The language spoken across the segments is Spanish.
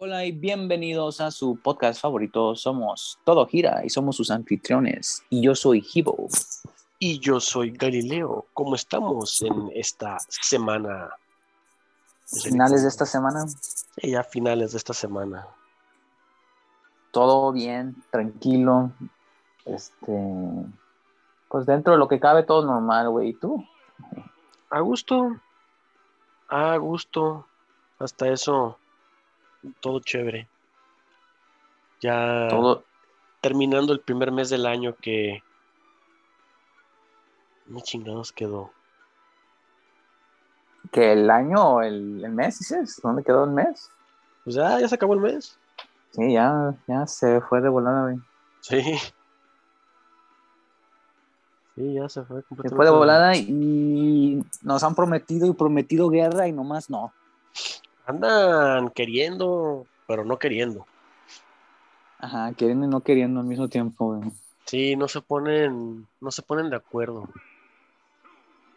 Hola y bienvenidos a su podcast favorito. Somos Todo Gira y somos sus anfitriones. Y yo soy Hibo. Y yo soy Galileo. ¿Cómo estamos en esta semana? Finales de esta semana. Sí, ya finales de esta semana. Todo bien, tranquilo. Este. Pues dentro de lo que cabe, todo normal, güey. ¿Y tú? A gusto. A gusto. Hasta eso. Todo chévere. Ya. Todo. Terminando el primer mes del año que. ¿Qué chingados quedó? ¿Que el año o el, el mes, dices? ¿Dónde quedó el mes? Pues ya, ya se acabó el mes. Sí, ya, ya se fue de volada, güey. Sí. Sí, ya se fue Se completamente. fue de volada y nos han prometido y prometido guerra y nomás no. Andan queriendo, pero no queriendo. Ajá, queriendo y no queriendo al mismo tiempo, güey. Sí, no se ponen, no se ponen de acuerdo.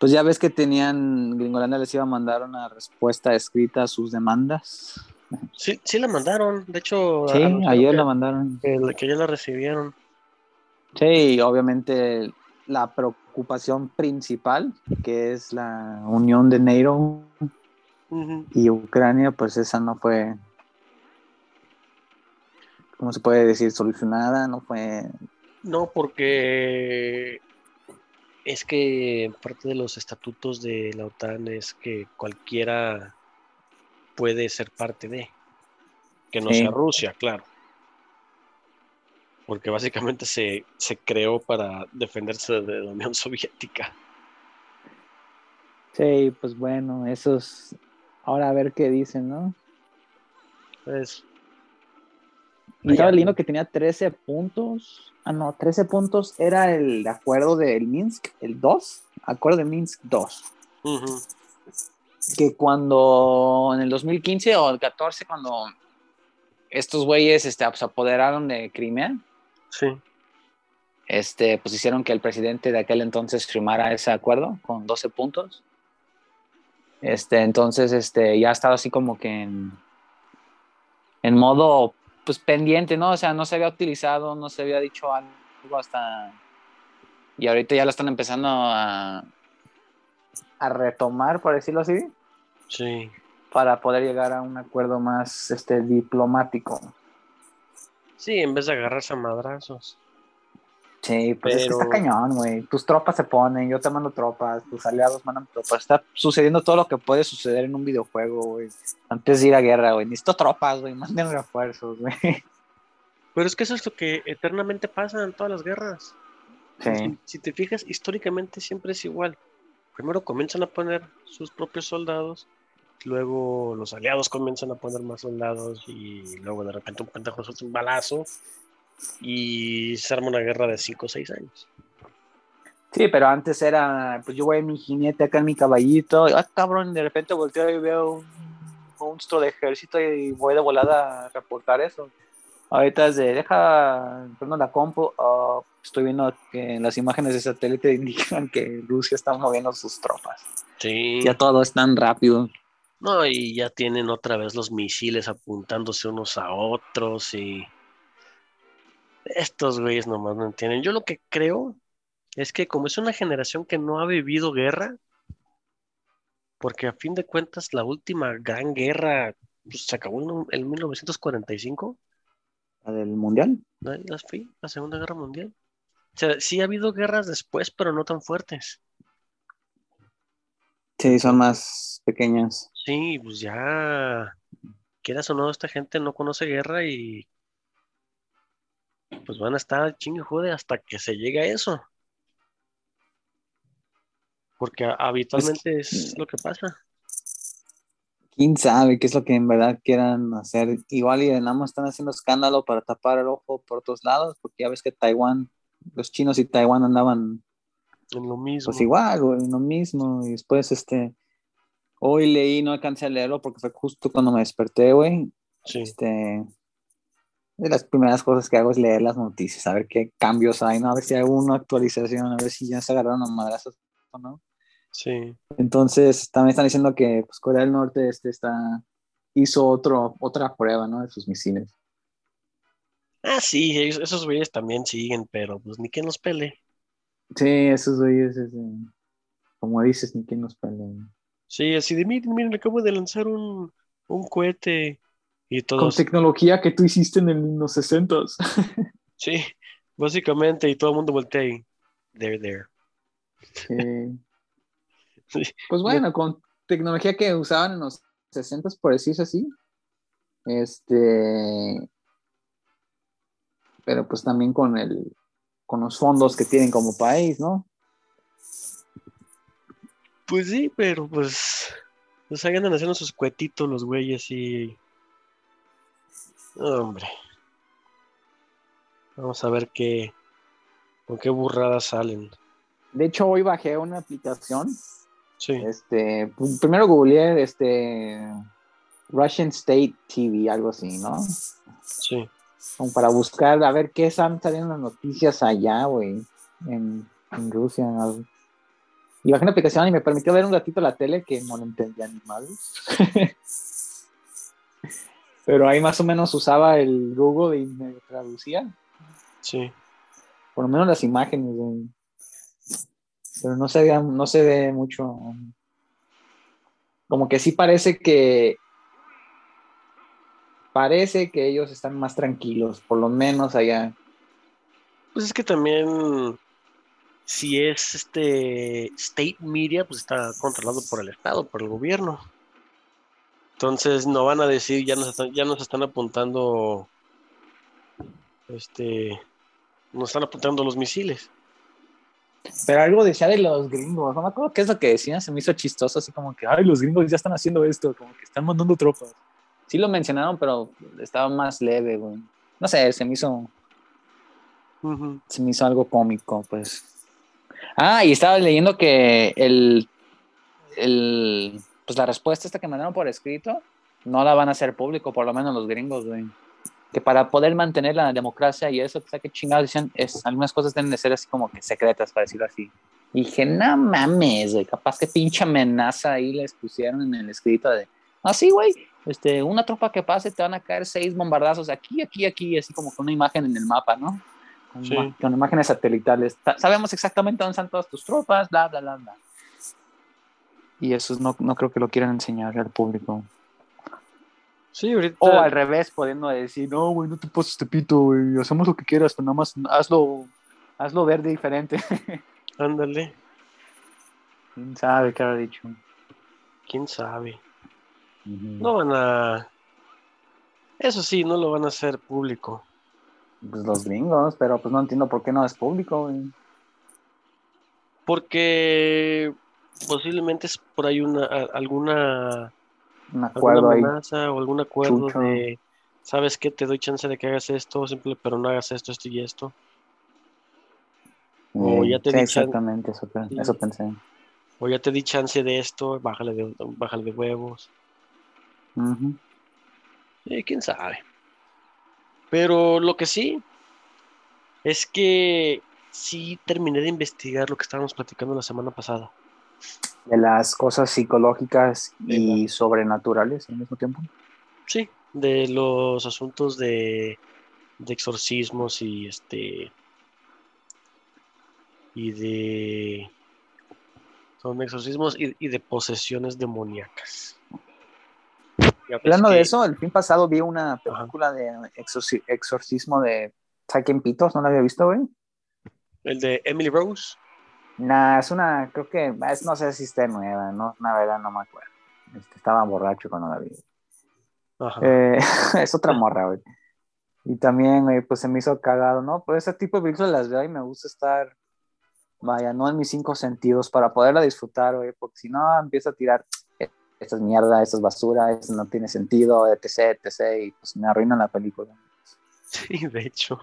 Pues ya ves que tenían, Gringolandia les iba a mandar una respuesta escrita a sus demandas. Sí, sí la mandaron. De hecho, Sí, ayer que, la mandaron. que- que ya la recibieron. Sí, obviamente la preocupación principal, que es la unión de Y Ucrania, pues esa no fue, ¿cómo se puede decir? Solucionada, no fue... No, porque es que parte de los estatutos de la OTAN es que cualquiera puede ser parte de, que no Sí. sea Rusia, claro. Porque básicamente se, se creó para defenderse de la Unión Soviética. Sí, pues bueno, esos... Ahora a ver qué dicen, ¿no? Pues, Y estaba leyendo que tenía 13 puntos. Ah, no, 13 puntos era el acuerdo del Minsk, el 2, acuerdo de Minsk 2. ujú, Que cuando en el 2015 o el 14, cuando estos güeyes este, se apoderaron de Crimea, sí, este, pues hicieron que el presidente de aquel entonces firmara ese acuerdo con 12 puntos. Este, entonces, este, ya ha estado así como que en, en modo, pues pendiente, ¿no? O sea, no se había utilizado, no se había dicho algo hasta... Y ahorita ya lo están empezando a, a retomar, por decirlo así, sí. para poder llegar a un acuerdo más este, diplomático. Sí, en vez de agarrarse a madrazos. Sí, pues es que Pero- está cañón, güey. Tus tropas se ponen, yo te mando tropas, tus aliados mandan tropas. Está sucediendo todo lo que puede suceder en un videojuego, güey. Antes de ir a guerra, güey. Necesito tropas, güey. Manden refuerzos, güey. Pero es que eso es lo que eternamente pasa en todas las guerras. Sí. Si, si te fijas, históricamente siempre es igual. Primero comienzan a poner sus propios soldados, luego los aliados comienzan a poner más soldados y luego de repente un pendejo suelta un balazo y se arma una guerra de 5 o 6 años. Sí, pero antes era, pues yo voy en mi jinete acá en mi caballito. Ah, cabrón, de repente volteo y veo un monstruo de ejército y voy de volada a reportar eso. Ahorita es de, deja, prendo la compu, ah, estoy viendo que las imágenes de satélite indican que Rusia está moviendo sus tropas. Sí. Ya todo es tan rápido. No, y ya tienen otra vez los misiles apuntándose unos a otros y estos güeyes nomás no entienden. Yo lo que creo es que como es una generación que no ha vivido guerra, porque a fin de cuentas la última gran guerra pues, se acabó en, en 1945, ¿La del mundial? la, sí, la Segunda Guerra Mundial. O sea, sí ha habido guerras después, pero no tan fuertes. Sí, son más pequeñas. Sí, pues ya, quieras o no, esta gente no conoce guerra y pues van a estar chingue jode hasta que se llegue a eso. Porque habitualmente es lo que pasa. quién sabe qué es lo que en verdad quieran hacer. Igual y nada más están haciendo escándalo para tapar el ojo por otros lados, porque ya ves que Taiwán, los chinos y Taiwán andaban En lo mismo. pues igual, güey, lo mismo. Y después, este, hoy leí, no alcancé a leerlo porque fue justo cuando me desperté, güey. Sí. Este, de las primeras cosas que hago es leer las noticias, a ver qué cambios hay, ¿no? A ver si hay una actualización, a ver si ya se agarraron a madrazos o no. Sí. Entonces, también están diciendo que pues, Corea del Norte este, está hizo otro, otra prueba, ¿no? De sus misiles. Ah, sí, ellos- esos güeyes también siguen, pero pues ni quien los pele. Sí, esos güeyes, ese, como dices, ni quien nos pelea. Sí, así de miren, miren, acabo de lanzar un, un cohete. Y Con tecnología que tú hiciste en, los 60 sí, básicamente, y todo el mundo voltea y they're there. Sí. Sí. Pues bueno, con tecnología que usaban en los 60 por decirse así. Este. Pero pues también con el con los fondos que tienen como país, ¿no? Pues sí, pero pues, pues ahí andan haciendo sus cuetitos los güeyes y... Hombre. Vamos a ver qué, con qué burradas salen. De hecho, hoy bajé una aplicación. Sí, Este, pues, primero googleé este Russian State TV, algo así, ¿no? sí. Como para buscar a ver qué están saliendo las noticias allá, güey, en, en Rusia. Y bajé una aplicación y me permitió ver un ratito la tele que no lo entendía ni mal. Pero ahí más o menos usaba el Google y me traducía, Sí. por lo menos las imágenes, güey. Pero no se ve, no se ve mucho. Como que sí parece que parece que ellos están más tranquilos, por lo menos allá. Pues es que también, si es este state media, pues está controlado por el Estado, por el gobierno. Entonces no van a decir, ya nos están, ya nos están apuntando, este, nos están apuntando los misiles. Pero algo decía de los gringos, no me acuerdo qué es lo que decían, se me hizo chistoso, así como que, ay, los gringos ya están haciendo esto, como que están mandando tropas. Sí lo mencionaron, pero estaba más leve, güey. No sé, se me hizo, se me hizo algo cómico, pues. Ah, y estaba leyendo que el, el, pues la respuesta esta que mandaron por escrito, no la van a hacer público, por lo menos los gringos, güey. Que para poder mantener la democracia y eso, pues, que chingados decían, es, algunas cosas deben de ser así como que secretas, para decirlo así. Y dije, no mames, güey, capaz que pinche amenaza ahí les pusieron en el escrito de, así, güey, este, una tropa que pase te van a caer seis bombardazos aquí, aquí, aquí, así como con una imagen en el mapa, ¿no? Con, Sí. con imágenes satelitales. Ta- Sabemos exactamente dónde están todas tus tropas, bla, bla, bla, bla. Y eso no, no creo que lo quieran enseñar al público. Sí, ahorita, O al revés, pudiendo decir, no, güey, no te pases este pito, güey, hacemos lo que quieras, pero nada más hazlo, hazlo verde diferente. ándale, ¿Quién sabe qué habrá dicho? quién sabe. No van a, eso sí, no lo van a hacer público. Pues los gringos, pero pues no entiendo por qué no es público, güey. Porque posiblemente es por ahí una, alguna Un alguna acuerdo ahí. amenaza o algún acuerdo Chucho. de, ¿sabes qué? Te doy chance de que hagas esto, simple, pero no hagas esto, esto y esto. O Eh, ya te sí, di exactamente, eso, eso pensé. O ya te di chance de esto, bájale de, bájale de huevos. Eh, quién sabe. Pero lo que sí es que sí terminé de investigar lo que estábamos platicando la semana pasada. De las cosas psicológicas y sobrenaturales al mismo tiempo. Sí, de los asuntos de, de exorcismos y este y de son exorcismos y, y de posesiones demoníacas. Hablando de eso, el fin pasado vi una película de exorci- exorcismo de Taken Pitos, ¿no la había visto, güey? El de Emily Rose. Nah, es una, creo que, es, no sé si está nueva, no, la verdad no me acuerdo. Este, estaba borracho cuando la vi. Eh, es otra morra, güey. Y también, güey, pues se me hizo cagado, ¿no? Pues ese tipo de películas las veo y me gusta estar, vaya, no en mis cinco sentidos para poderla disfrutar, güey, porque si no empiezo a tirar, "Eh, esta es mierda, esto es basura, esto no tiene sentido, etc, etc, y pues me arruinan la película. Sí, de hecho.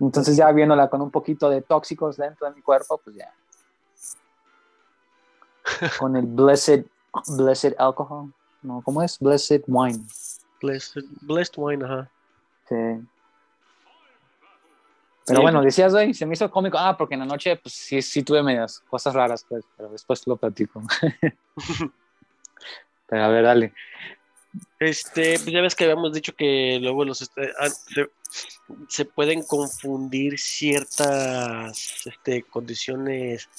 Entonces ya viéndola con un poquito de tóxicos dentro de mi cuerpo, pues ya. Con el blessed, blessed alcohol, no, ¿cómo es? Blessed wine. Blessed, blessed Wine, ajá. Sí. Pero Sí. bueno, decías, güey, se me hizo cómico. Ah, porque en la noche, pues sí, sí tuve medias cosas raras, pues, pero después lo platico. pero a ver, dale. Este, pues ya ves que habíamos dicho que luego los ah, se, pueden confundir ciertas este, condiciones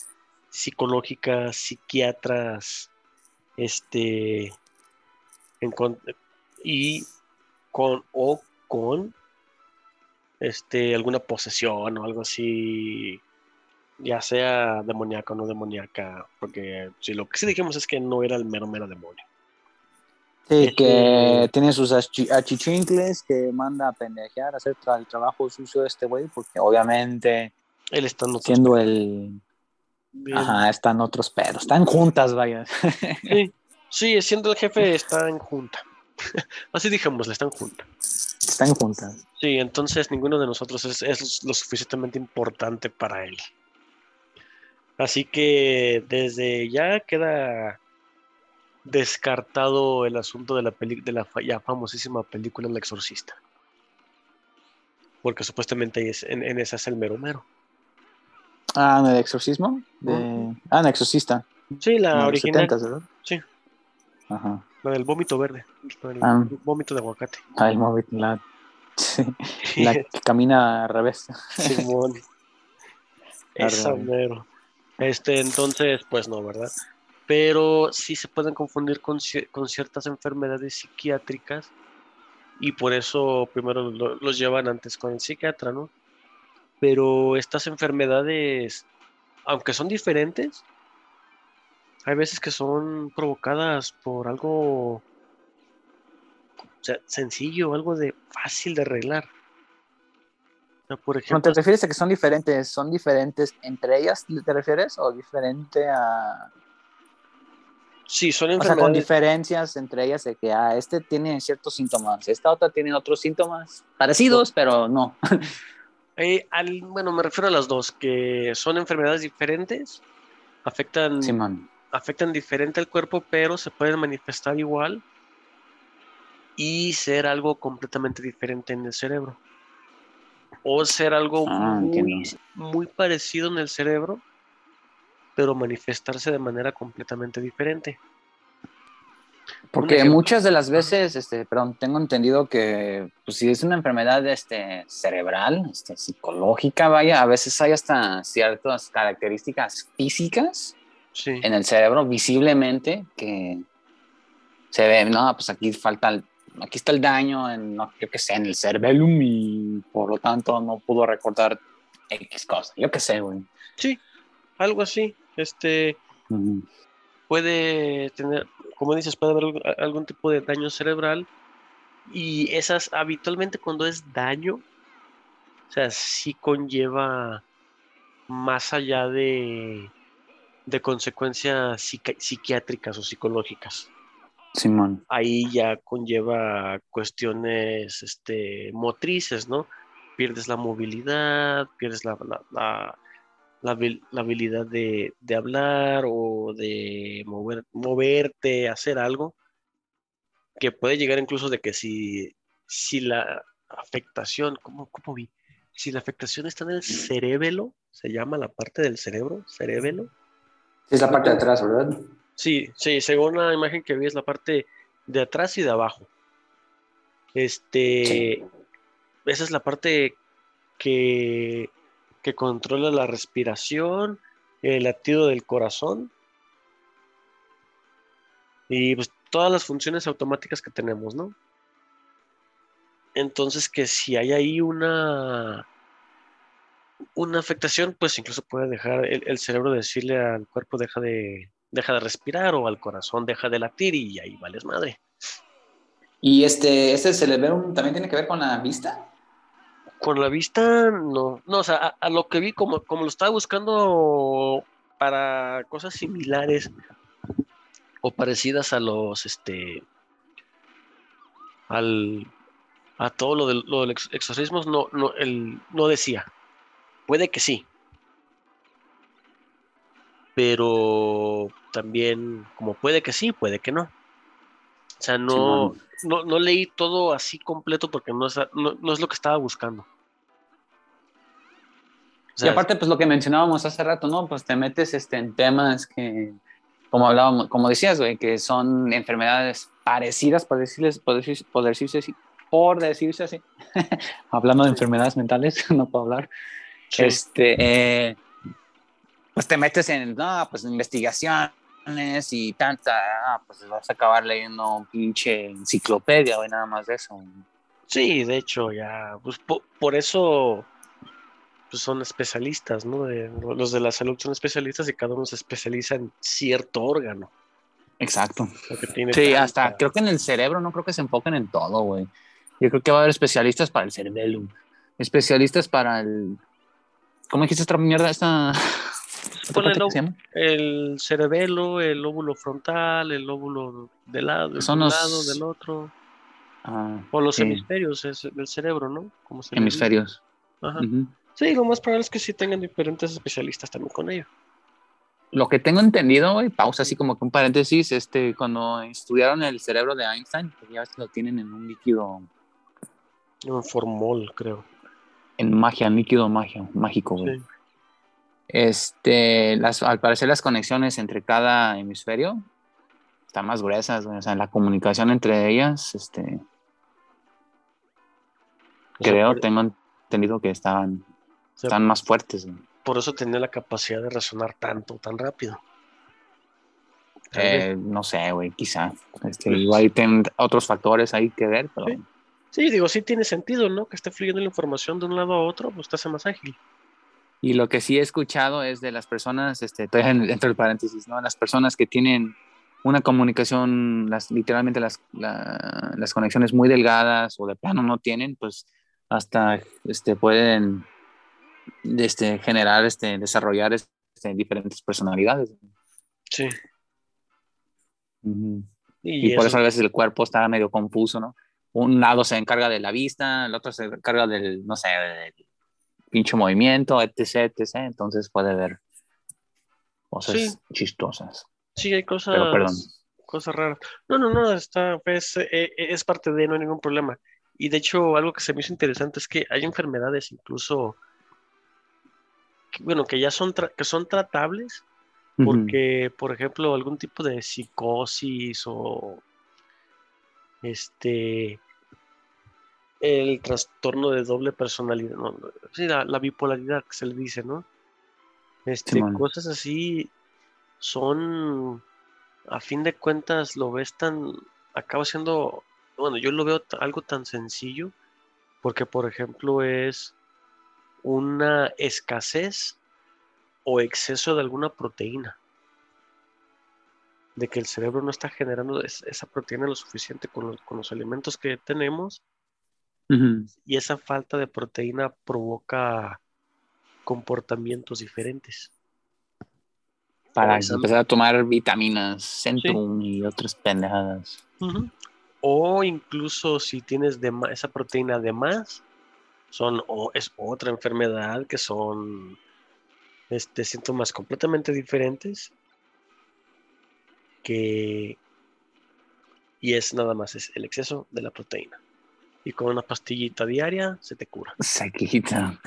psicológicas, psiquiatras, este, y con o con este alguna posesión o algo así, ya sea demoníaca o no demoníaca, porque si lo que sí dijimos es que no era el mero mero demonio. Sí, Este- que tiene sus achi- achichincles, que manda a pendejear, a hacer tra- el trabajo sucio de este güey, porque obviamente Él está en siendo el... bien. Ajá, están otros pedos, están juntas, vaya. Sí, sí, siendo el jefe está en junta. Así dijémosle, está en junta. Están juntas. Sí, entonces ninguno de nosotros es, es lo suficientemente importante para él. Así que desde ya queda descartado el asunto de la, peli- de la fa- ya famosísima película El Exorcista. Porque supuestamente es, en, en esa es el mero mero. Ah, ¿en el exorcismo? De... Ah, en exorcista. Sí, la en los original, 70s, ¿verdad? Sí. Ajá. la del vómito verde, el Ah. vómito de aguacate. Ah, el móvil, la... sí, la que camina al revés. Simón. Esa mero. Este, entonces, pues no, ¿verdad? Pero sí se pueden confundir con, con ciertas enfermedades psiquiátricas y por eso primero lo- los llevan antes con el psiquiatra, ¿no? Pero estas enfermedades, aunque son diferentes, hay veces que son provocadas por algo o sea, sencillo, algo de fácil de arreglar. O sea, por ¿No ejemplo, te refieres a que son diferentes? ¿Son diferentes entre ellas, te refieres? ¿O diferente a...? Sí, son O sea, con enfermedades. diferencias entre ellas de que, ah, este tiene ciertos síntomas, esta otra tiene otros síntomas parecidos, pero no. Eh, al- bueno, me refiero a las dos, que son enfermedades diferentes, afectan, afectan diferente al cuerpo, pero se pueden manifestar igual y ser algo completamente diferente en el cerebro. O ser algo Ah, muy, muy parecido en el cerebro, pero manifestarse de manera completamente diferente. Porque muchas de las veces, este, perdón, tengo entendido que pues, si es una enfermedad este, cerebral, este, psicológica, vaya, a veces hay hasta ciertas características físicas Sí, en el cerebro visiblemente que se ve, no, pues aquí falta, el- aquí está el daño, en, no, yo qué sé, en el cerebellum y por lo tanto no pudo recordar X cosa, yo qué sé, güey. sí, algo así. Este, puede tener, como dices, puede haber algún- algún tipo de daño cerebral y esas habitualmente cuando es daño, o sea, sí conlleva más allá de, de consecuencias psiqui- psiquiátricas o psicológicas. Simón. Ahí ya conlleva cuestiones este, motrices, ¿no? Pierdes la movilidad, pierdes la, la- la- la la habilidad de, de hablar o de mover, moverte, hacer algo, que puede llegar incluso de que si, si la afectación, ¿cómo, cómo vi? Si la afectación está en el cerebelo, se llama la parte del cerebro, cerebelo. Es la parte de atrás, ¿verdad? Sí, sí, según la imagen que vi es la parte de atrás y de abajo. Este, Sí. esa es la parte que, que controla la respiración, el latido del corazón y pues todas las funciones automáticas que tenemos, ¿no? Entonces que si hay ahí una una afectación, pues incluso puede dejar el, cerebro decirle al cuerpo deja de deja de respirar o al corazón deja de latir y ahí vales madre. ¿Y este, este cerebellum también tiene que ver con la vista? Con la vista, no. No, o sea, a, a lo que vi, como, como lo estaba buscando para cosas similares o parecidas a los, este, al, a todo lo del, lo del ex- exorcismos, no, no, el, no decía. Puede que sí. Pero también, como puede que sí, puede que no. O sea, no, no, no leí todo así completo porque no es, no, no es lo que estaba buscando. Y aparte, pues lo que mencionábamos hace rato, ¿no? Pues te metes este, en temas que como hablábamos, como decías, güey, que son enfermedades parecidas, por decirles, por decirse, por decirse así, por decirse así, hablando de enfermedades mentales, no puedo hablar, este, eh, pues te metes en, no, pues investigaciones y tanta, ah, pues vas a acabar leyendo un pinche enciclopedia, güey, nada más de eso. Sí, de hecho, ya, pues por, eso pues son especialistas, ¿no? los de la salud son especialistas y cada uno se especializa en cierto órgano. Exacto. sí, hasta creo que en el cerebro no creo que se enfoquen en todo, güey. Yo creo que va a haber especialistas para el cerebelo, especialistas para el... ¿Cómo dijiste esta mierda? Esta... el, el, cerebelo, el lóbulo frontal, el lóbulo del lado, Son los... lado del otro. Ah, o los hemisferios del cerebro, ¿no? Como hemisferios. Ajá. Sí, lo más probable es que sí tengan diferentes especialistas también con ello lo que tengo entendido, y pausa así como que un paréntesis, este, cuando estudiaron el cerebro de Einstein, pues ya lo tienen en un líquido. Un formol, creo. En magia, en líquido magia, mágico, güey. Este, las, al parecer las conexiones entre cada hemisferio están más gruesas, O sea, la comunicación entre ellas, este. creo, tengo entendido que estaban, están más fuertes, por eso tenía la capacidad de resonar tanto, tan rápido. Eh, no sé, güey, quizá. Este, pues igual tienen otros factores ahí que ver, pero... Sí. digo, sí tiene sentido, ¿no? Que esté fluyendo la información de un lado a otro, pues te hace más ágil. Y lo que sí he escuchado es de las personas, este, estoy dentro del paréntesis, ¿no? Las personas que tienen una comunicación, las, literalmente las, las conexiones muy delgadas o de plano no tienen, pues hasta este, pueden este, generar, este, desarrollar este, diferentes personalidades. Sí. Y, por eso a veces el cuerpo está medio confuso, ¿no? Un lado se encarga de la vista, el otro se encarga del, no sé, del pinche movimiento, etc, etc. Entonces puede haber cosas chistosas. Sí, hay cosas, cosas raras. No, no, no, está, pues, eh, es parte de, no hay ningún problema. Y de hecho, algo que se me hizo interesante es que hay enfermedades incluso bueno, que ya son, que son tratables, porque, por ejemplo, algún tipo de psicosis o este el trastorno de doble personalidad, no, sí, la, bipolaridad que se le dice, ¿no? Este, cosas así son, a fin de cuentas, lo ves tan, acaba siendo, bueno, yo lo veo algo tan sencillo, porque, por ejemplo, es una escasez o exceso de alguna proteína. De que el cerebro no está generando esa proteína lo suficiente con los, alimentos que tenemos. Y esa falta de proteína provoca comportamientos diferentes. Para empezar a tomar vitaminas, Centrum y otras pendejadas. O incluso si tienes de esa proteína de más, son o es otra enfermedad que son este, síntomas completamente diferentes que y es nada más es el exceso de la proteína. Y con una pastillita diaria se te cura. Se quita.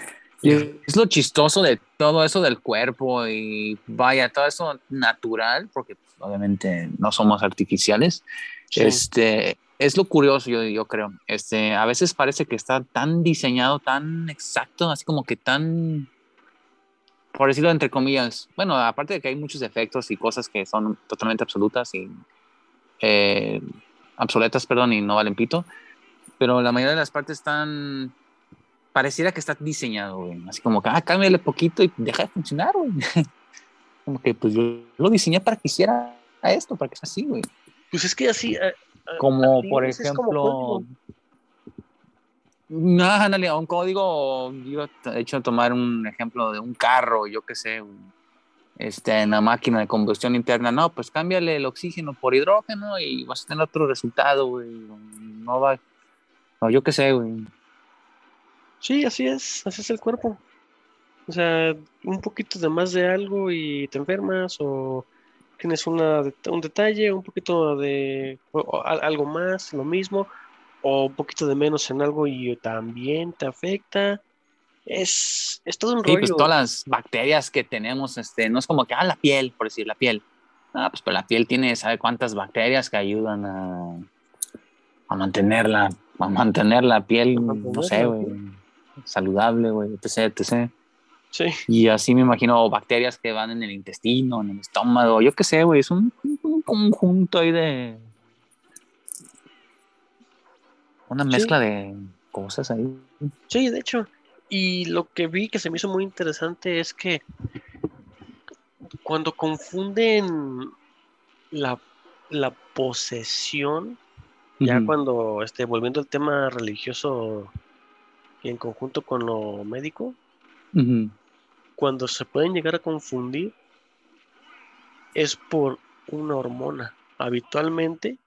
Es lo chistoso de todo eso del cuerpo y vaya todo eso natural porque pues, obviamente no somos artificiales. Este es lo curioso, yo, yo creo. Este, a veces parece que está tan diseñado, tan exacto, así como que tan, por decirlo entre comillas, bueno, aparte de que hay muchos efectos y cosas que son totalmente absolutas y eh, obsoletas, perdón, y no valen pito, pero la mayoría de las partes están, pareciera que está diseñado, güey. Así como que, ah, cámbiale poquito y deja de funcionar, güey. como que, pues yo lo diseñé para que hiciera esto, para que sea así, güey. Pues es que así, eh, como por ejemplo. No, un código, yo he hecho tomar un ejemplo de un carro, yo qué sé, este, en la máquina de combustión interna, no, pues cámbiale el oxígeno por hidrógeno y vas a tener otro resultado, güey. No va, no, yo qué sé, güey. Sí, así es, así es el cuerpo. O sea, un poquito de más de algo y te enfermas o tienes una, un detalle, un poquito de algo más, lo mismo, o un poquito de menos en algo y también te afecta. Es, es todo un sí, Pues todas las bacterias que tenemos, este, no es como que, ah, la piel, por decir, la piel. Ah, pues pero la piel tiene, ¿sabe cuántas bacterias que ayudan a, a mantenerla, a mantener la piel, no sé, güey, saludable, güey, etc, etc. Sí. Y así me imagino bacterias que van en el intestino, en el estómago, yo qué sé, güey, es un, un conjunto ahí de... Una mezcla de cosas ahí. Sí, de hecho. Y lo que vi que se me hizo muy interesante es que cuando confunden la, la posesión, ya cuando, este, volviendo al tema religioso y en conjunto con lo médico. Cuando se pueden llegar a confundir es por una hormona. Habitualmente,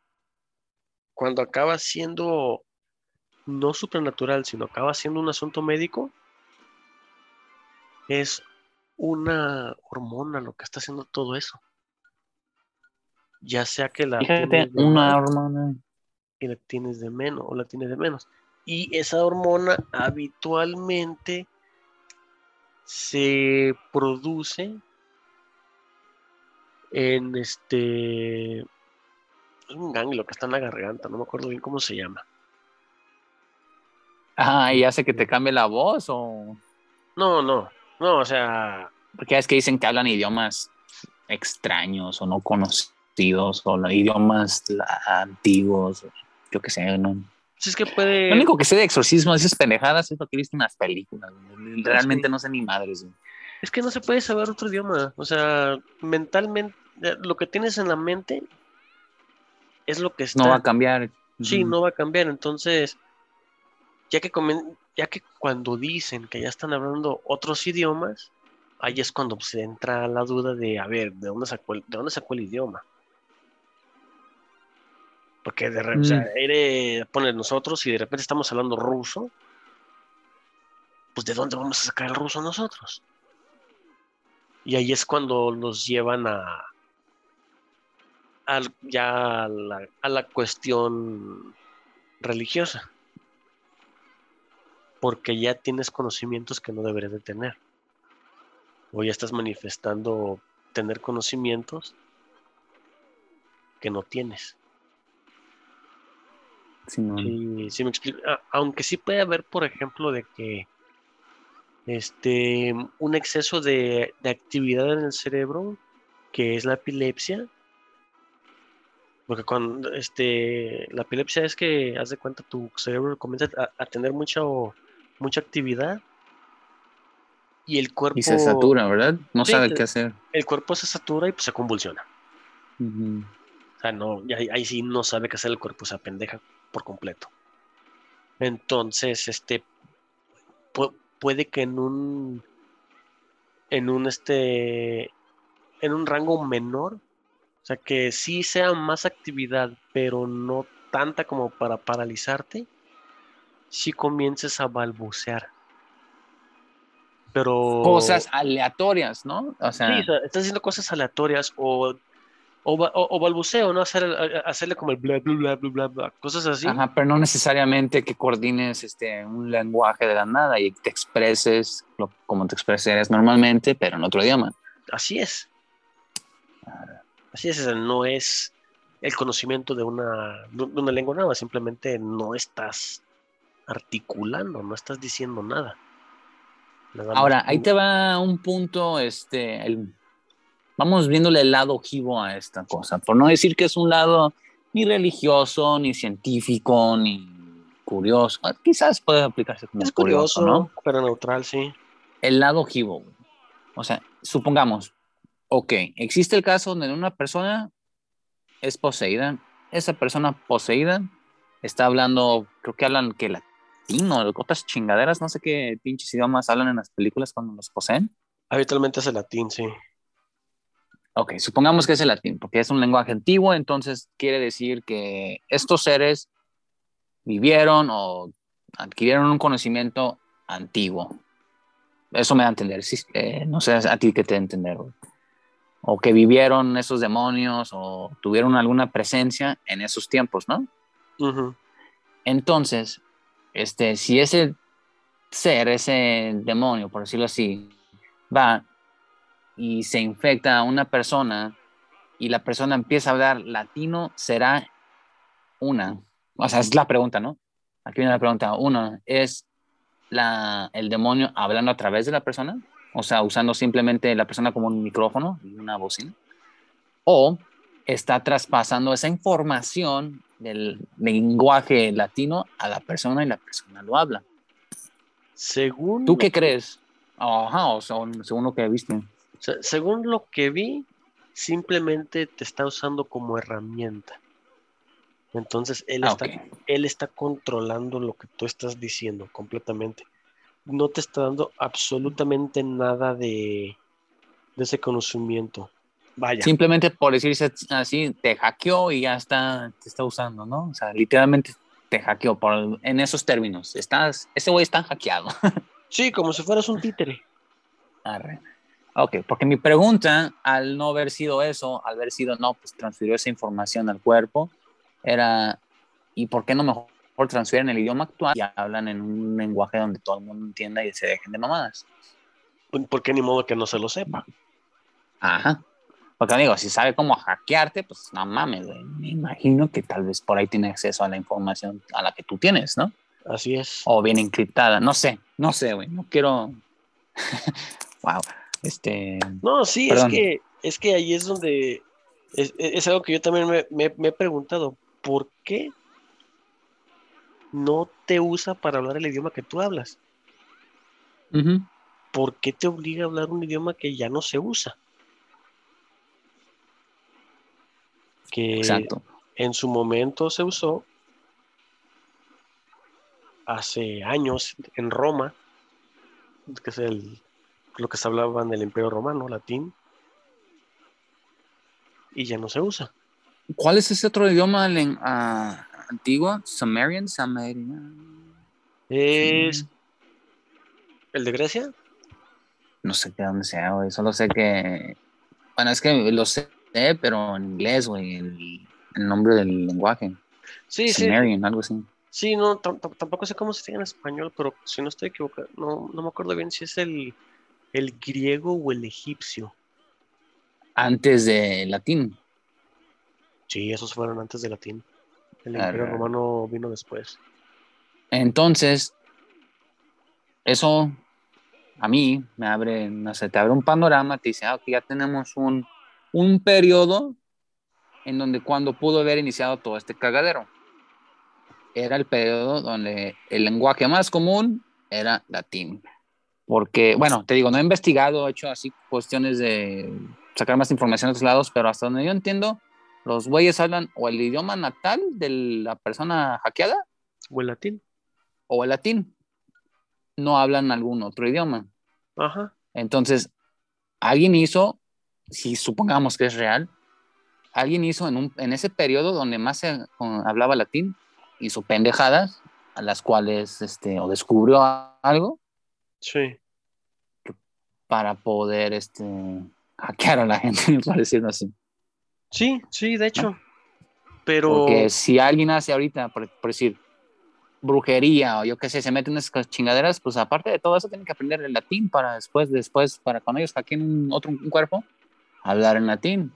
cuando acaba siendo no supernatural, sino acaba siendo un asunto médico, es una hormona lo que está haciendo todo eso. Ya sea que la Fíjate, una hormona. y la tienes de menos o la tienes de menos. Y esa hormona habitualmente se produce en este es un ganglio que está en la garganta, no me acuerdo bien cómo se llama. Ah, y hace que te cambie la voz o... No, no, no, o sea, Porque es que dicen que hablan idiomas extraños o no conocidos o idiomas antiguos, yo qué sé, ¿no? Si es que puede Lo único que sé de exorcismo, esas pendejadas, es lo que he visto en las películas. güey. Realmente sí. no sé ni madres. güey. Es que no se puede saber otro idioma. O sea, mentalmente, eh, lo que tienes en la mente es lo que está. No va a cambiar. Sí, no va a cambiar. Entonces, ya que, comen- ya que cuando dicen que ya están hablando otros idiomas, ahí es cuando se entra la duda de, a ver, ¿de dónde sacó el, de dónde sacó el idioma? Porque de repente, o sea, Mm. pone nosotros y de repente estamos hablando ruso, pues ¿de dónde vamos a sacar el ruso nosotros? Y ahí es cuando nos llevan a, al- ya a la, a la cuestión religiosa. Porque ya tienes conocimientos que no deberías de tener. O ya estás manifestando tener conocimientos que no tienes. Sí, sí me explico. A- Aunque sí puede haber, por ejemplo, de que este un exceso de, de actividad en el cerebro, que es la epilepsia. Porque cuando este la epilepsia es que haz de cuenta tu cerebro comienza a, a tener mucha mucha actividad y el cuerpo Y se satura, ¿verdad? No Sí, sabe qué hacer. el cuerpo se satura y pues se convulsiona. O sea, no, ahí sí no sabe qué hacer el cuerpo, se pendeja por completo. Entonces, este, pu- puede que en un, en un, este, en un rango menor, o sea, que sí sea más actividad, pero no tanta como para paralizarte, si comiences a balbucear. Pero... Cosas aleatorias, ¿no? O sea, Sí, estás haciendo cosas aleatorias o, o, ba- o- o balbuceo, ¿no? Hacer, hacerle como el bla, bla, bla, bla, bla, cosas así. Ajá, pero no necesariamente que coordines este, un lenguaje de la nada y te expreses lo- como te expresarías normalmente, pero en otro idioma. Así es. Así es, no es el conocimiento de una, de una lengua nueva, simplemente no estás articulando, no estás diciendo nada. Nada Ahora, ahí te va un punto, este, el- vamos viéndole el lado ojivo a esta cosa, por no decir que es un lado ni religioso, ni científico, ni curioso. Quizás puede aplicarse como Es curioso, curioso, ¿no? pero neutral, sí. El lado ojivo. O sea, supongamos, ok, existe el caso donde una persona es poseída, esa persona poseída está hablando, creo que hablan que latino, otras chingaderas, no sé qué pinches idiomas hablan en las películas cuando los poseen. Habitualmente es el latín, sí. Ok, supongamos que es el latín, porque es un lenguaje antiguo, entonces quiere decir que estos seres vivieron o adquirieron un conocimiento antiguo. Eso me da a entender. sí, eh, no sé a ti qué te da a entender. O que vivieron esos demonios o tuvieron alguna presencia en esos tiempos, ¿no? Entonces, este, si ese ser, ese demonio, por decirlo así, va y se infecta a una persona y la persona empieza a hablar latino, será una. O sea, es la pregunta, ¿no? Aquí viene la pregunta. Uno, ¿es la, el demonio hablando a través de la persona? O sea, usando simplemente la persona como un micrófono y una bocina. O está traspasando esa información del lenguaje latino a la persona y la persona lo habla. Según. ¿Tú qué crees? Ajá, o sea, según lo que viste. Según lo que vi, simplemente te está usando como herramienta. Entonces él, ah, está, él está controlando lo que tú estás diciendo completamente. No te está dando absolutamente nada de, de ese conocimiento. Vaya. Simplemente por decirse así, te hackeó y ya está, te está usando, ¿no? O sea, literalmente te hackeó por, en esos términos. Estás, ese güey está hackeado. Sí, como si fueras un títere. Arre. Ok, porque mi pregunta, al no haber sido eso, al haber sido, no, pues transfirió esa información al cuerpo, era, ¿y por qué no mejor transfieren el idioma actual y hablan en un lenguaje donde todo el mundo entienda y se dejen de mamadas? ¿Por qué ni modo que no se lo sepa? Ajá. Porque amigo, si sabe cómo hackearte, pues no mames, güey. Me imagino que tal vez por ahí tiene acceso a la información a la que tú tienes, ¿no? Así es. O bien encriptada. No sé, no sé, güey. No quiero. wow. Este, no, sí, es que, es que ahí es donde es, algo que yo también me, he preguntado. ¿Por qué no te usa para hablar el idioma que tú hablas? ¿Por qué te obliga a hablar un idioma que ya no se usa? Que en su momento se usó hace años en Roma, que es el lo que se hablaba en el Imperio Romano, latín, y ya no se usa. ¿Cuál es ese otro idioma en, antiguo? Sumerian, Sumerian. Es el de Grecia. No sé de dónde sea, güey. Solo sé que. Bueno, es que lo sé, pero en inglés, güey. El, nombre del lenguaje. Sí, Sumerian, algo así. Sí, no, tampoco sé cómo se dice en español, pero si no estoy equivocado, no, no me acuerdo bien si es el ¿El griego o el egipcio? Antes de latín. Sí, esos fueron antes de latín. El imperio romano vino después. Entonces, eso a mí me abre, no sé, te abre un panorama, te dice, ah, ya tenemos un, un periodo en donde cuando pudo haber iniciado todo este cagadero. Era el periodo donde el lenguaje más común era latín porque, bueno, te digo, no he investigado, he hecho así cuestiones de sacar más información de otros lados, pero hasta donde yo entiendo, los güeyes hablan o el idioma natal de la persona hackeada. O el latín. O el latín. No hablan algún otro idioma. Ajá. Entonces, alguien hizo, si supongamos que es real, alguien hizo en, un, en ese periodo donde más se hablaba latín, hizo pendejadas a las cuales, este, o descubrió algo Sí. Para poder este, hackear a la gente, por decirlo así. Sí, sí, de hecho. Pero. Porque si alguien hace ahorita, por, decir, brujería o yo qué sé, se mete en esas chingaderas, pues aparte de todo eso, tienen que aprender el latín para después, después, para cuando ellos hackeen otro un cuerpo, hablar en latín.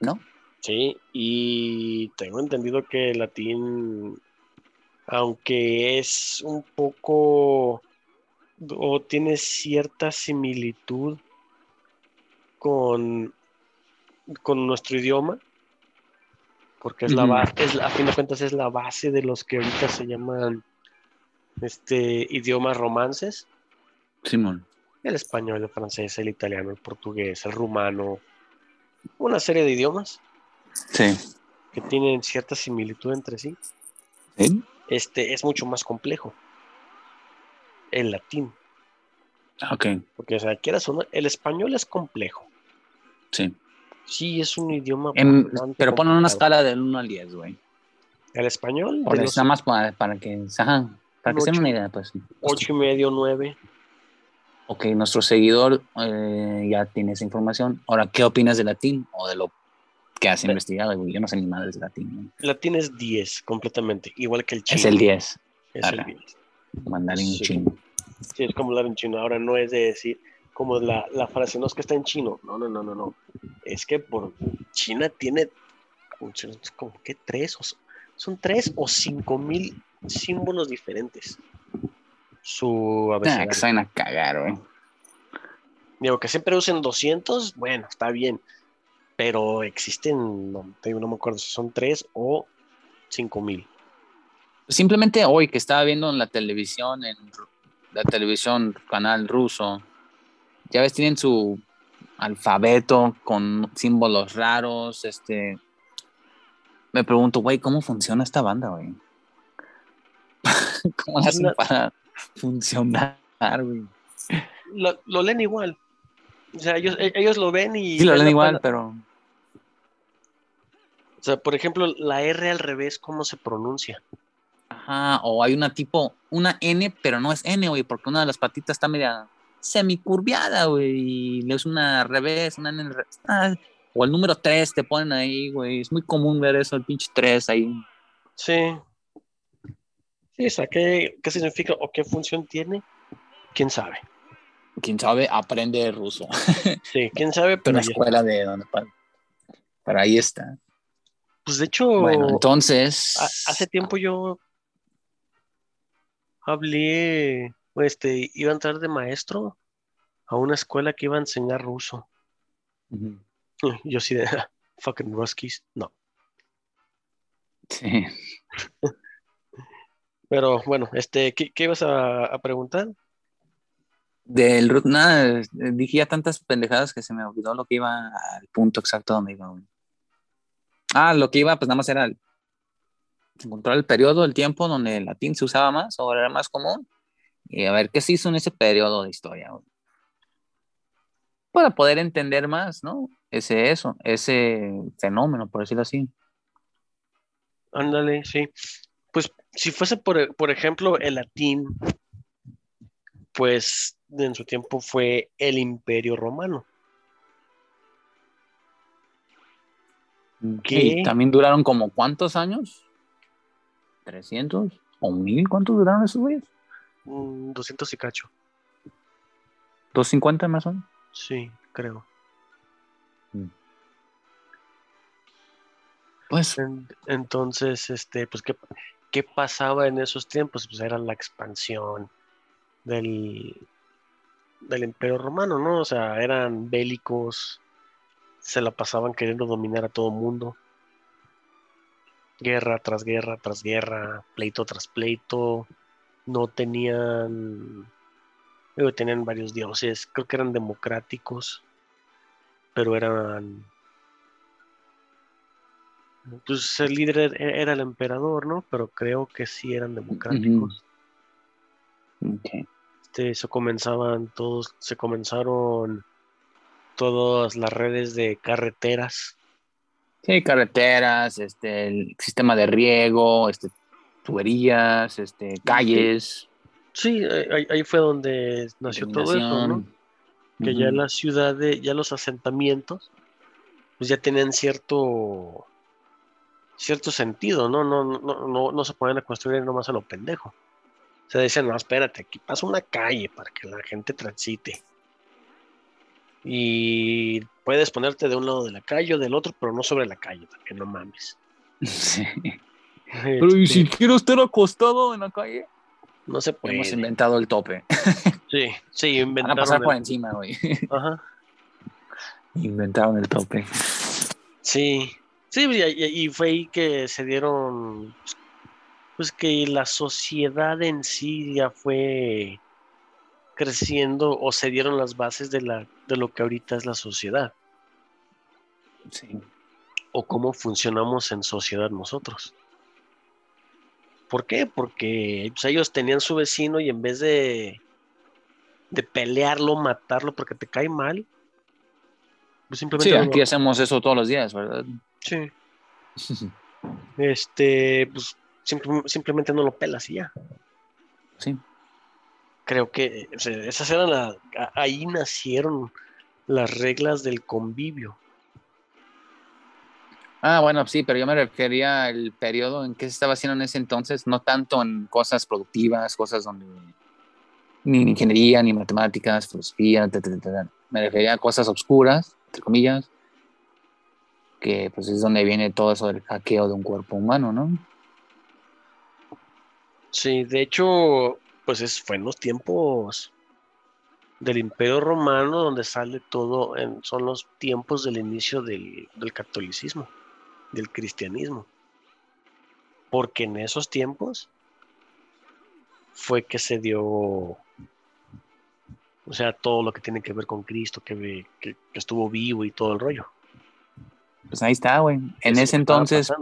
¿No? Sí, y tengo entendido que el latín aunque es un poco o tiene cierta similitud con, con nuestro idioma, porque es la base, a fin de cuentas es la base de los que ahorita se llaman este idiomas romances. Simón. El español, el francés, el italiano, el portugués, el rumano, una serie de idiomas. Sí. Que tienen cierta similitud entre sí. ¿Sí? Este es mucho más complejo. El latín. Ok. Porque, o sea, quieras o no, el español es complejo. Sí. Sí, es un idioma. pero ponen una escala del 1 al 10, güey. ¿El español? Por nada más para, que, ajá, para que se den una idea, pues. 8 y medio, 9. Ok, nuestro seguidor eh, ya tiene esa información. Ahora, ¿qué opinas de latín o de lo que has investigado, Yo no sé ni madre de latín. Latín es 10 completamente, igual que el chino. Es el 10. Es el 10. Mandarín chino. Sí, es como hablar en chino. Ahora no es de decir, como la, la frase, no es que está en chino, no, no, no, no, no, es que por China tiene como que tres, o, son tres o cinco mil símbolos diferentes. Su abecedario. que saben a cagar, güey. Digo, que siempre usen 200, bueno, está bien, pero existen, no, no me acuerdo si son tres o cinco mil. Simplemente hoy que estaba viendo en la televisión, en la televisión canal ruso, ya ves, tienen su alfabeto con símbolos raros, este... Me pregunto, güey, ¿cómo funciona esta banda, güey? ¿Cómo la hacen para funcionar, güey? Lo, leen igual. O sea, ellos, ellos lo ven y... Sí, lo leen igual, pero... O sea, por ejemplo, la R al revés, ¿cómo se pronuncia? Ajá, o hay una tipo, una N, pero no es N, güey, porque una de las patitas está media semicurviada, güey, y le es una revés, una N revés. Ah, o el número 3 te ponen ahí, güey, es muy común ver eso, el pinche 3 ahí. Sí. Sí, o sea, ¿qué, ¿qué significa o qué función tiene? ¿Quién sabe? ¿Quién sabe? Aprende ruso. Sí, ¿quién sabe? Pero la escuela de donde... Para ahí está. Pues de hecho, bueno, entonces. hace tiempo yo hablé, este, iba a entrar de maestro a una escuela que iba a enseñar ruso. Yo sí de fucking Ruskies, no. Sí. Pero bueno, este, ¿qué, ibas a, preguntar? Del nada, dije ya tantas pendejadas que se me olvidó lo que iba al punto exacto donde iba. Ah, lo que iba, pues nada más era el, encontrar el periodo, el tiempo donde el latín se usaba más o era más común y a ver qué se hizo en ese periodo de historia. Para poder entender más, ¿no? Ese eso, ese fenómeno, por decirlo así. Ándale, sí. Pues si fuese por, por ejemplo el latín, pues en su tiempo fue el imperio romano. Que también duraron como cuántos años? ¿300 o 1000? ¿Cuánto duraron esos güeyes? 200 y cacho. ¿250 más o menos? Sí, creo. Mm. Pues. entonces, este, pues, ¿qué, ¿qué pasaba en esos tiempos? Pues era la expansión del, del Imperio Romano, ¿no? O sea, eran bélicos, se la pasaban queriendo dominar a todo mundo guerra tras guerra tras guerra, pleito tras pleito. No tenían, tenían varios dioses, creo que eran democráticos, pero eran, pues el líder e-, era el emperador, ¿no? Pero creo que sí eran democráticos. Este, se comenzaban todos, se comenzaron todas las redes de carreteras Sí, carreteras, este, el sistema de riego, este, tuberías, este, calles. Sí, ahí, fue donde nació todo eso, ¿no? Que ya la ciudad, ya los asentamientos, pues ya tenían cierto cierto sentido, ¿no? No, no, no, no se pueden construir nomás a lo pendejo. Se decían, no, espérate, aquí pasa una calle para que la gente transite y puedes ponerte de un lado de la calle o del otro, pero no sobre la calle, para que no mames. Sí. Pero ¿y si este quiero estar acostado en la calle? No se puede. Hemos inventado el tope. Sí, sí, inventaron. Van a pasar por encima, güey. Ajá. Inventaron el tope. Sí, sí, y, fue ahí que se dieron, pues que la sociedad en sí ya fue creciendo o se dieron las bases de, la, de lo que ahorita es la sociedad. Sí. O cómo funcionamos en sociedad nosotros. ¿Por qué? Porque pues, ellos tenían su vecino y en vez de, de pelearlo, matarlo porque te cae mal, pues simplemente. Sí, aquí hacemos eso todos los días, ¿verdad? Sí. este, pues simplemente no lo pelas y ya. Sí creo que esas eran las, ahí nacieron las reglas del convivio. Ah, bueno, sí, pero yo me refería al periodo en que se estaba haciendo en ese entonces, no tanto en cosas productivas, cosas donde ni ingeniería, ni matemáticas, filosofía, me refería a cosas oscuras, entre comillas, que pues es donde viene todo eso del hackeo de un cuerpo humano, ¿no? Sí, de hecho, pues es, fue en los tiempos del Imperio Romano donde sale todo, en, son los tiempos del inicio del, del catolicismo, del cristianismo. Porque en esos tiempos fue que se dio, o sea, todo lo que tiene que ver con Cristo, que, que, estuvo vivo y todo el rollo. Pues ahí está, güey. En ese entonces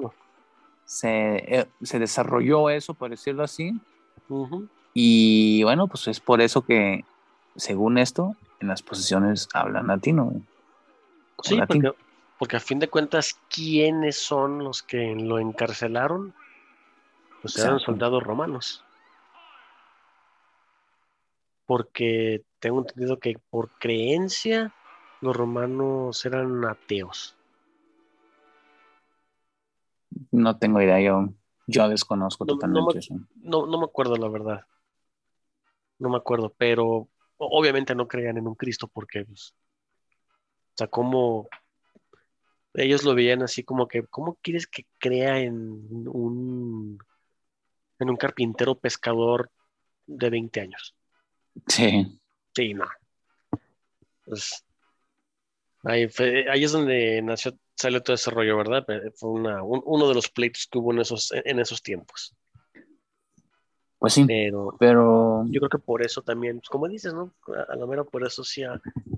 se, eh, se, desarrolló eso, por decirlo así. Y bueno, pues es por eso que, según esto, en las posiciones hablan latino. Sí, Porque, porque a fin de cuentas, ¿quiénes son los que lo encarcelaron? Pues eran soldados romanos porque tengo entendido que por creencia los romanos eran ateos. No tengo idea, yo, yo desconozco totalmente eso. No, me acuerdo la verdad. No me acuerdo, pero obviamente no creían en un Cristo porque, pues, o sea, como ellos lo veían así como que, ¿cómo quieres que crea en un, en un carpintero pescador de 20 años? Sí. Sí, no. Pues, ahí, es donde nació, salió todo ese rollo, ¿verdad? Fue uno de los pleitos que hubo en esos, en esos tiempos. Pues sí, pero, pero yo creo que por eso también, pues, como dices, ¿no? A lo mejor por eso sí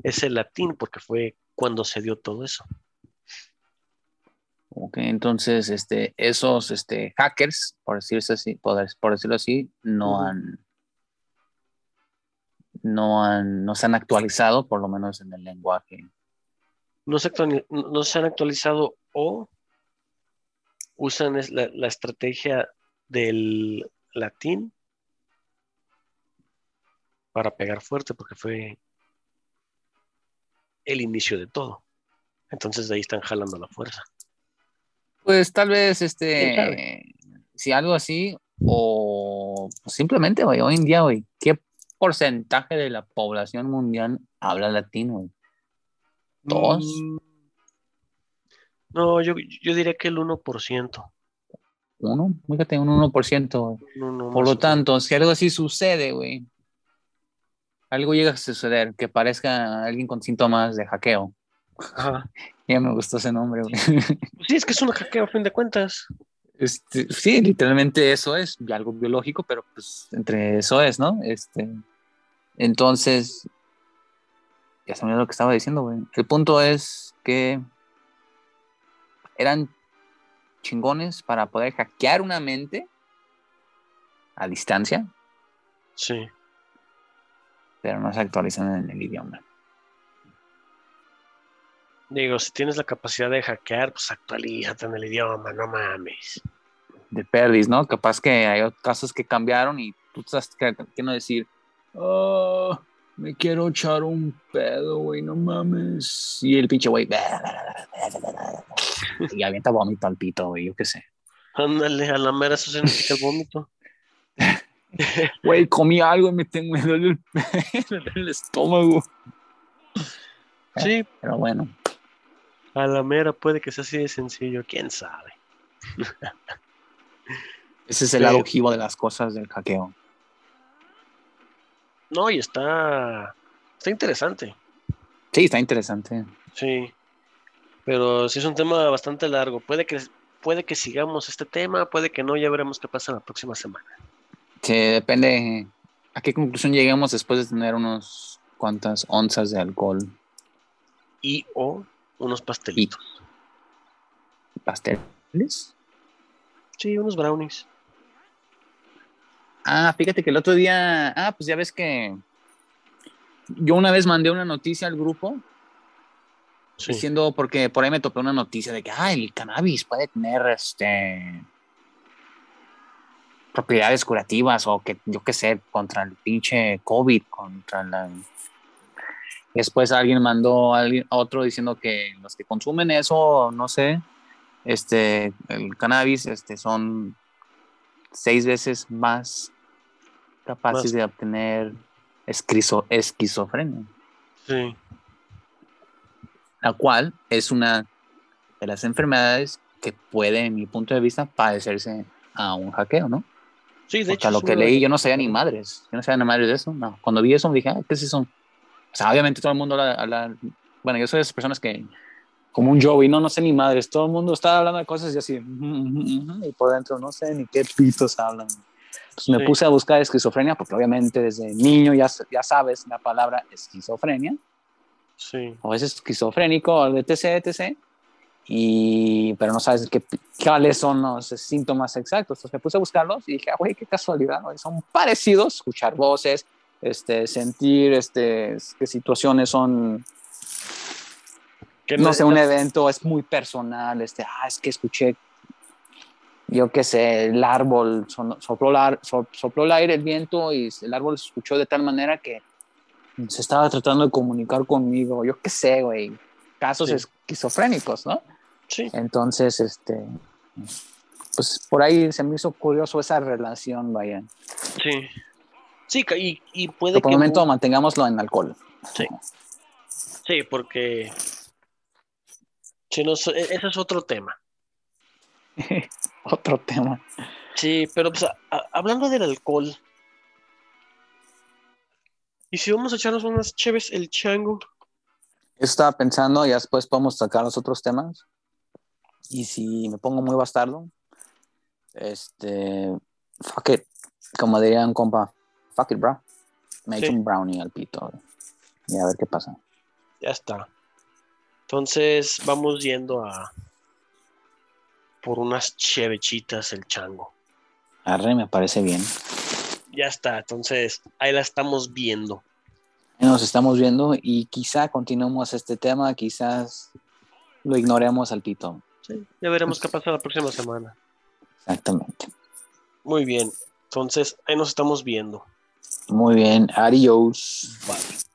es el latín, porque fue cuando se dio todo eso. Ok, entonces, este, esos este, hackers, por decirlo así, por, por decirlo así, no han no, han, no se han actualizado, por lo menos en el lenguaje. No se, no se han actualizado o usan la, la estrategia del latín para pegar fuerte, porque fue el inicio de todo. Entonces de ahí están jalando la fuerza. Pues tal vez este, si algo así, o simplemente, hoy en día, güey, ¿qué porcentaje de la población mundial habla latino? ¿Dos? Mm. No, yo, diría que el 1%. ¿Uno? Fíjate, un 1%. Por lo tanto, si algo así sucede, güey, algo llega a suceder, que parezca alguien con síntomas de hackeo. ya me gustó ese nombre, güey. Sí, es que es un hackeo a fin de cuentas. Este, sí, literalmente eso es, algo biológico, pero pues entre eso es, ¿no? Este, entonces, ya se me lo que estaba diciendo, güey. El punto es que eran chingones para poder hackear una mente a distancia. Sí. Pero no se actualizan en el idioma. Digo, si tienes la capacidad de hackear, pues actualízate en el idioma, no mames. De perdis, ¿no? Capaz que hay casos que cambiaron y tú estás queriendo decir, oh, me quiero echar un pedo, güey, no mames. Y el pinche güey, y avienta vómito al pito, güey, yo qué sé. Ándale, a la mera eso significa el vómito. Güey, comí algo y me, tengo, me duele el, estómago. Sí. Pero bueno. A la mera puede que sea así de sencillo, quién sabe. Ese es el lado ojivo de las cosas del hackeo. No, y está, está interesante. Sí, está interesante. Sí, pero sí es un tema bastante largo. Puede que, puede que sigamos este tema, puede que no, ya veremos qué pasa la próxima semana. Sí, depende a qué conclusión lleguemos después de tener unos cuantas onzas de alcohol. Y o unos pastelitos. ¿Pasteles? Sí, unos brownies. Ah, fíjate que el otro día, ah, pues ya ves que yo una vez mandé una noticia al grupo diciendo, porque por ahí me topé una noticia de que, ah, el cannabis puede tener, este, propiedades curativas o que, yo qué sé, contra el pinche COVID, contra la... Después alguien mandó a alguien, otro diciendo que los que consumen eso, no sé, este, el cannabis, este, son seis veces más capaces de obtener esquizo- esquizofrenia, Sí. la cual es una de las enfermedades que puede, en mi punto de vista, padecerse a un hackeo, ¿no? Sí, de Porque hecho. lo que de leí yo no sabía ni madres, yo no sabía ni madres de eso, no. Cuando vi eso dije, ah, ¿qué es eso? O sea, obviamente todo el mundo habla, habla- bueno, yo soy de esas personas que, como un Joey, no, no sé ni madres, todo el mundo está hablando de cosas y así, y por dentro no sé ni qué pitos hablan. Entonces me Sí. puse a buscar esquizofrenia, porque obviamente desde niño ya, ya sabes la palabra esquizofrenia, Sí. o es esquizofrénico, o etc, etc. Y, pero no sabes qué, cuáles son los síntomas exactos. Entonces me puse a buscarlos y dije, ah, güey, qué casualidad, güey, son parecidos, escuchar voces, este, sentir este, qué situaciones son, Que no sé, un evento es muy personal, este, ah, es que escuché, yo qué sé, el árbol, son- sopló, la- so- sopló el aire, el viento y el árbol se escuchó de tal manera que se estaba tratando de comunicar conmigo, yo qué sé, güey, casos Sí. esquizofrénicos, ¿no? Sí. Entonces, este, pues por ahí se me hizo curioso esa relación, vaya. Sí. Sí, y, y puede por que. el momento mu- mantengámoslo en alcohol. Sí. Sí, porque. E- ese es otro tema. Otro tema. Sí, pero pues, a- a- hablando del alcohol. ¿Y si vamos a echarnos unas cheves el chango? Yo estaba pensando, ya después podemos sacar los otros temas. Y si me pongo muy bastardo, este, fuck it, como diría un compa, fuck it, bro. Me Sí. echo un brownie al pito. Y a ver qué pasa. Ya está. Entonces vamos yendo a por unas chevechitas el chango. Arre, me parece bien. Ya está. Entonces ahí la estamos viendo. Nos estamos viendo y quizá continuemos este tema, quizás lo ignoremos al pito. Sí, ya veremos qué pasa la próxima semana. Exactamente. Muy bien. Entonces ahí nos estamos viendo. Muy bien, adiós. Bye.